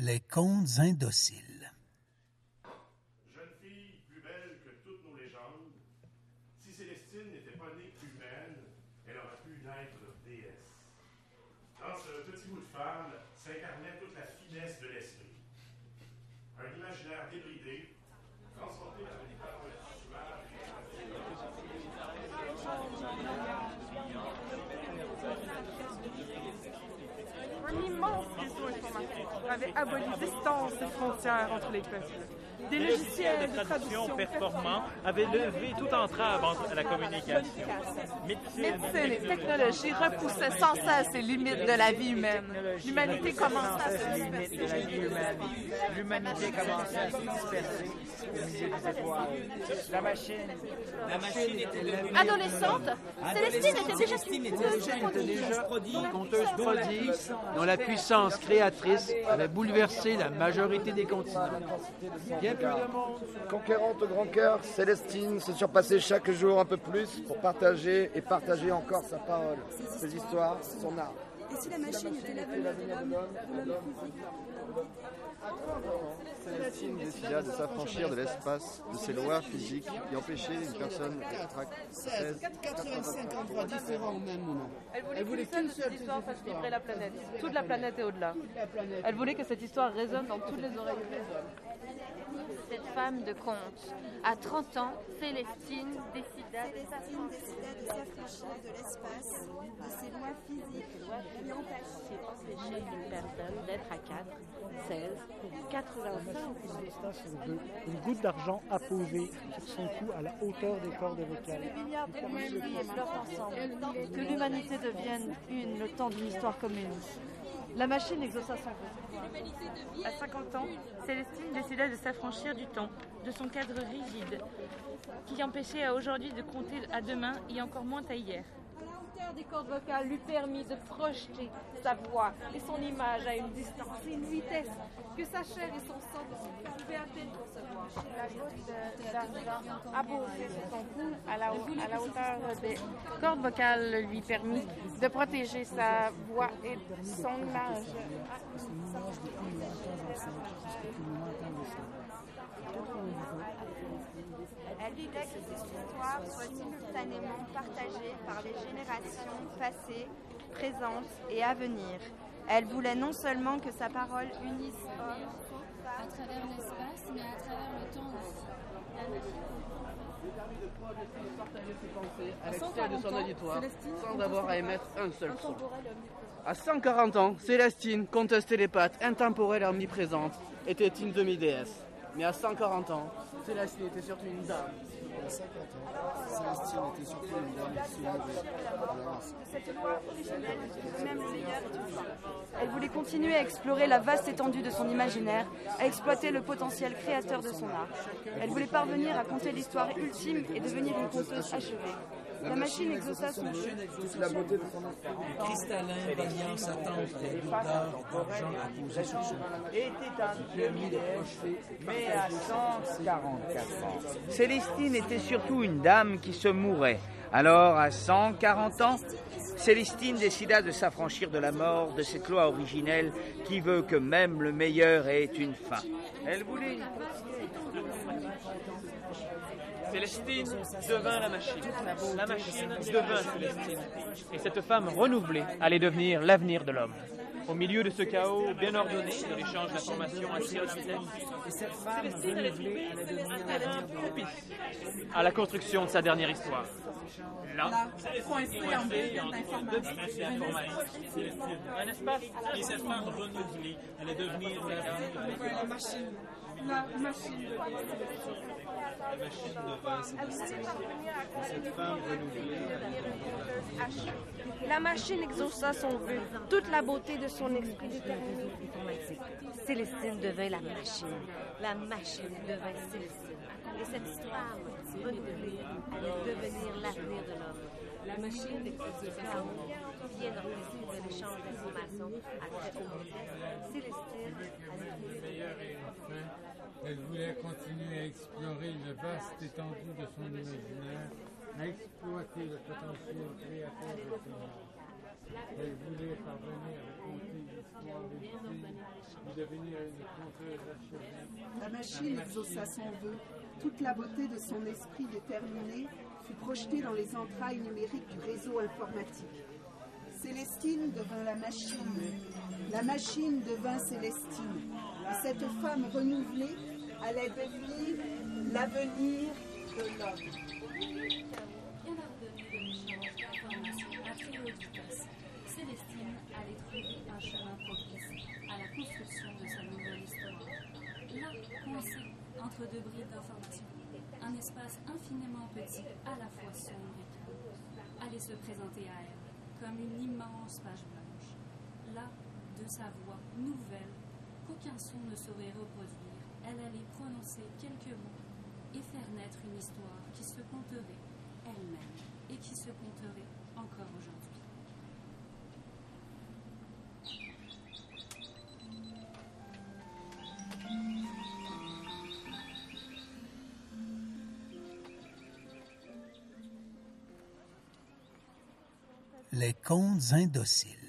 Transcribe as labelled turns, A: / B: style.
A: Les contes indociles.
B: Jeune fille plus belle que toutes nos légendes, si Célestine n'était pas née humaine, elle aurait pu naître déesse. Dans ce petit bout de femme s'incarnait toute la finesse de l'esprit. Un imaginaire débridé, transporté par une parole suave
C: Un immense réseau informatique avait aboli distance et frontières entre les peuples. Des logiciels de traduction
D: performants avaient levé toute entrave entre la communication.
C: Médecine et technologie repoussaient sans cesse les limites de la vie humaine. L'humanité commençait à se
E: humaine. L'humanité commençait à se disperser au milieu des étoiles. La machine.
F: La machine était devenue...
G: Adolescente, Célestine était déjà
F: Célestine
G: une
F: était déjà une
G: conteuse
F: conteuse
H: conteuse prodige dont la puissance créatrice avait bouleversé la majorité des continents. Bien de.
I: Conquérante au grand cœur, Célestine se surpassait chaque jour un peu plus pour partager et partager encore sa parole, ses histoires, son art.
J: Et si la machine était l'avenir de l'homme, de
K: Célestine décida de s'affranchir de l'espace, de ses lois physiques qui empêchaient une personne d'être
F: 16, 85 endroits différents au même moment.
C: Elle voulait qu'une seule histoire fasse vibrer la planète, toute la planète et au-delà. Elle voulait que cette histoire résonne dans toutes les oreilles.
G: Cette femme de conte. À 30 ans, Célestine décida de
J: Célestine décida de s'affranchir de l'espace, de ses lois physiques qui empêchaient
G: empêcher une personne d'être à 4, 16, 85.
L: Une goutte d'argent apposée sur son cou à la hauteur des cordes vocales.
C: Que l'humanité devienne une le temps d'une histoire commune. La machine exauça son vœu. À 50 ans, Célestine décida de s'affranchir du temps, de son cadre rigide, qui empêchait à aujourd'hui de compter à demain et encore moins à hier.
G: La hauteur des cordes vocales lui permit de projeter sa voix et son image à une distance et une vitesse que sa chair et son sang pouvaient à peine concevoir.
C: La goutte d'argent sur son cou à la, à la hauteur des cordes vocales lui permit de protéger sa voix et son image.
J: Elle voulait que cette histoire soit simultanément partagée par les générations passées, présentes et à venir. Elle voulait non seulement que sa parole unisse hommes,
M: à travers l'espace, mais à travers le temps aussi.
N: partager ses pensées à l'extérieur de son auditoire sans avoir à émettre un seul son. À 140 ans, Célestine, comtesse télépathe, intemporelle et omniprésente, était une demi-déesse. Mais à 140 ans, Célestine était surtout une dame.
K: À 50 ans, Célestine était surtout une dame.
C: Elle voulait continuer à explorer la vaste étendue de son imaginaire, à exploiter le potentiel créateur de son art. Elle voulait parvenir à conter l'histoire ultime et devenir une conteuse achevée. La machine exauça son.
I: Toute la beauté de son
F: cristallin d'argent apposées sur son.
E: Était un mais à 144 ans. Célestine était surtout une dame qui se mourait. Alors, à 140 ans, Célestine décida de s'affranchir de la mort de cette loi originelle qui veut que même le meilleur ait une fin. Elle voulait
D: Célestine devint la machine. La machine devint Célestine. Et cette femme renouvelée allait devenir l'avenir de l'homme. Au milieu de ce chaos bien ordonné de l'échange d'informations à très haute vitesse, Célestine allait trouver un terrain propice à la construction de sa dernière histoire. Là, Célestine coincée entre deux pistes d'informations. Un espace
F: Et cette femme renouvelée allait devenir la machine.
C: La machine
F: La machine cette femme renouvelée devenir
G: La machine exauça son vœu, toute la beauté de son esprit déterminé. Célestine devint la machine. La machine devint Célestine. Et cette histoire renouvelée allait devenir l'avenir de l'homme. La machine exauça ce chaos qui vient d'organiser de l'échange d'informations à très haute
O: Elle voulait continuer à explorer une vaste étendue de son imaginaire, à exploiter le potentiel créateur de son art. Elle voulait parvenir à raconter l'histoire ultime devenir une conteuse achevée.
P: La machine exauça son vœu. Toute la beauté de son esprit déterminé fut projetée dans les entrailles numériques du réseau informatique. Célestine devint la machine. La machine devint Célestine. Et cette femme renouvelée allait devenir l'avenir de l'homme.
M: Célestine allait trouver un chemin propice à la construction de sa nouvelle histoire. Là, coincé entre deux brides d'informations, un espace infiniment petit, à la fois sombre allait se présenter à elle comme une immense page blanche. Là, de sa voix nouvelle, qu'aucun son ne saurait reproduire, elle allait prononcer quelques mots et faire naître une histoire qui se conterait elle-même et qui se conterait encore aujourd'hui.
A: Les contes indociles.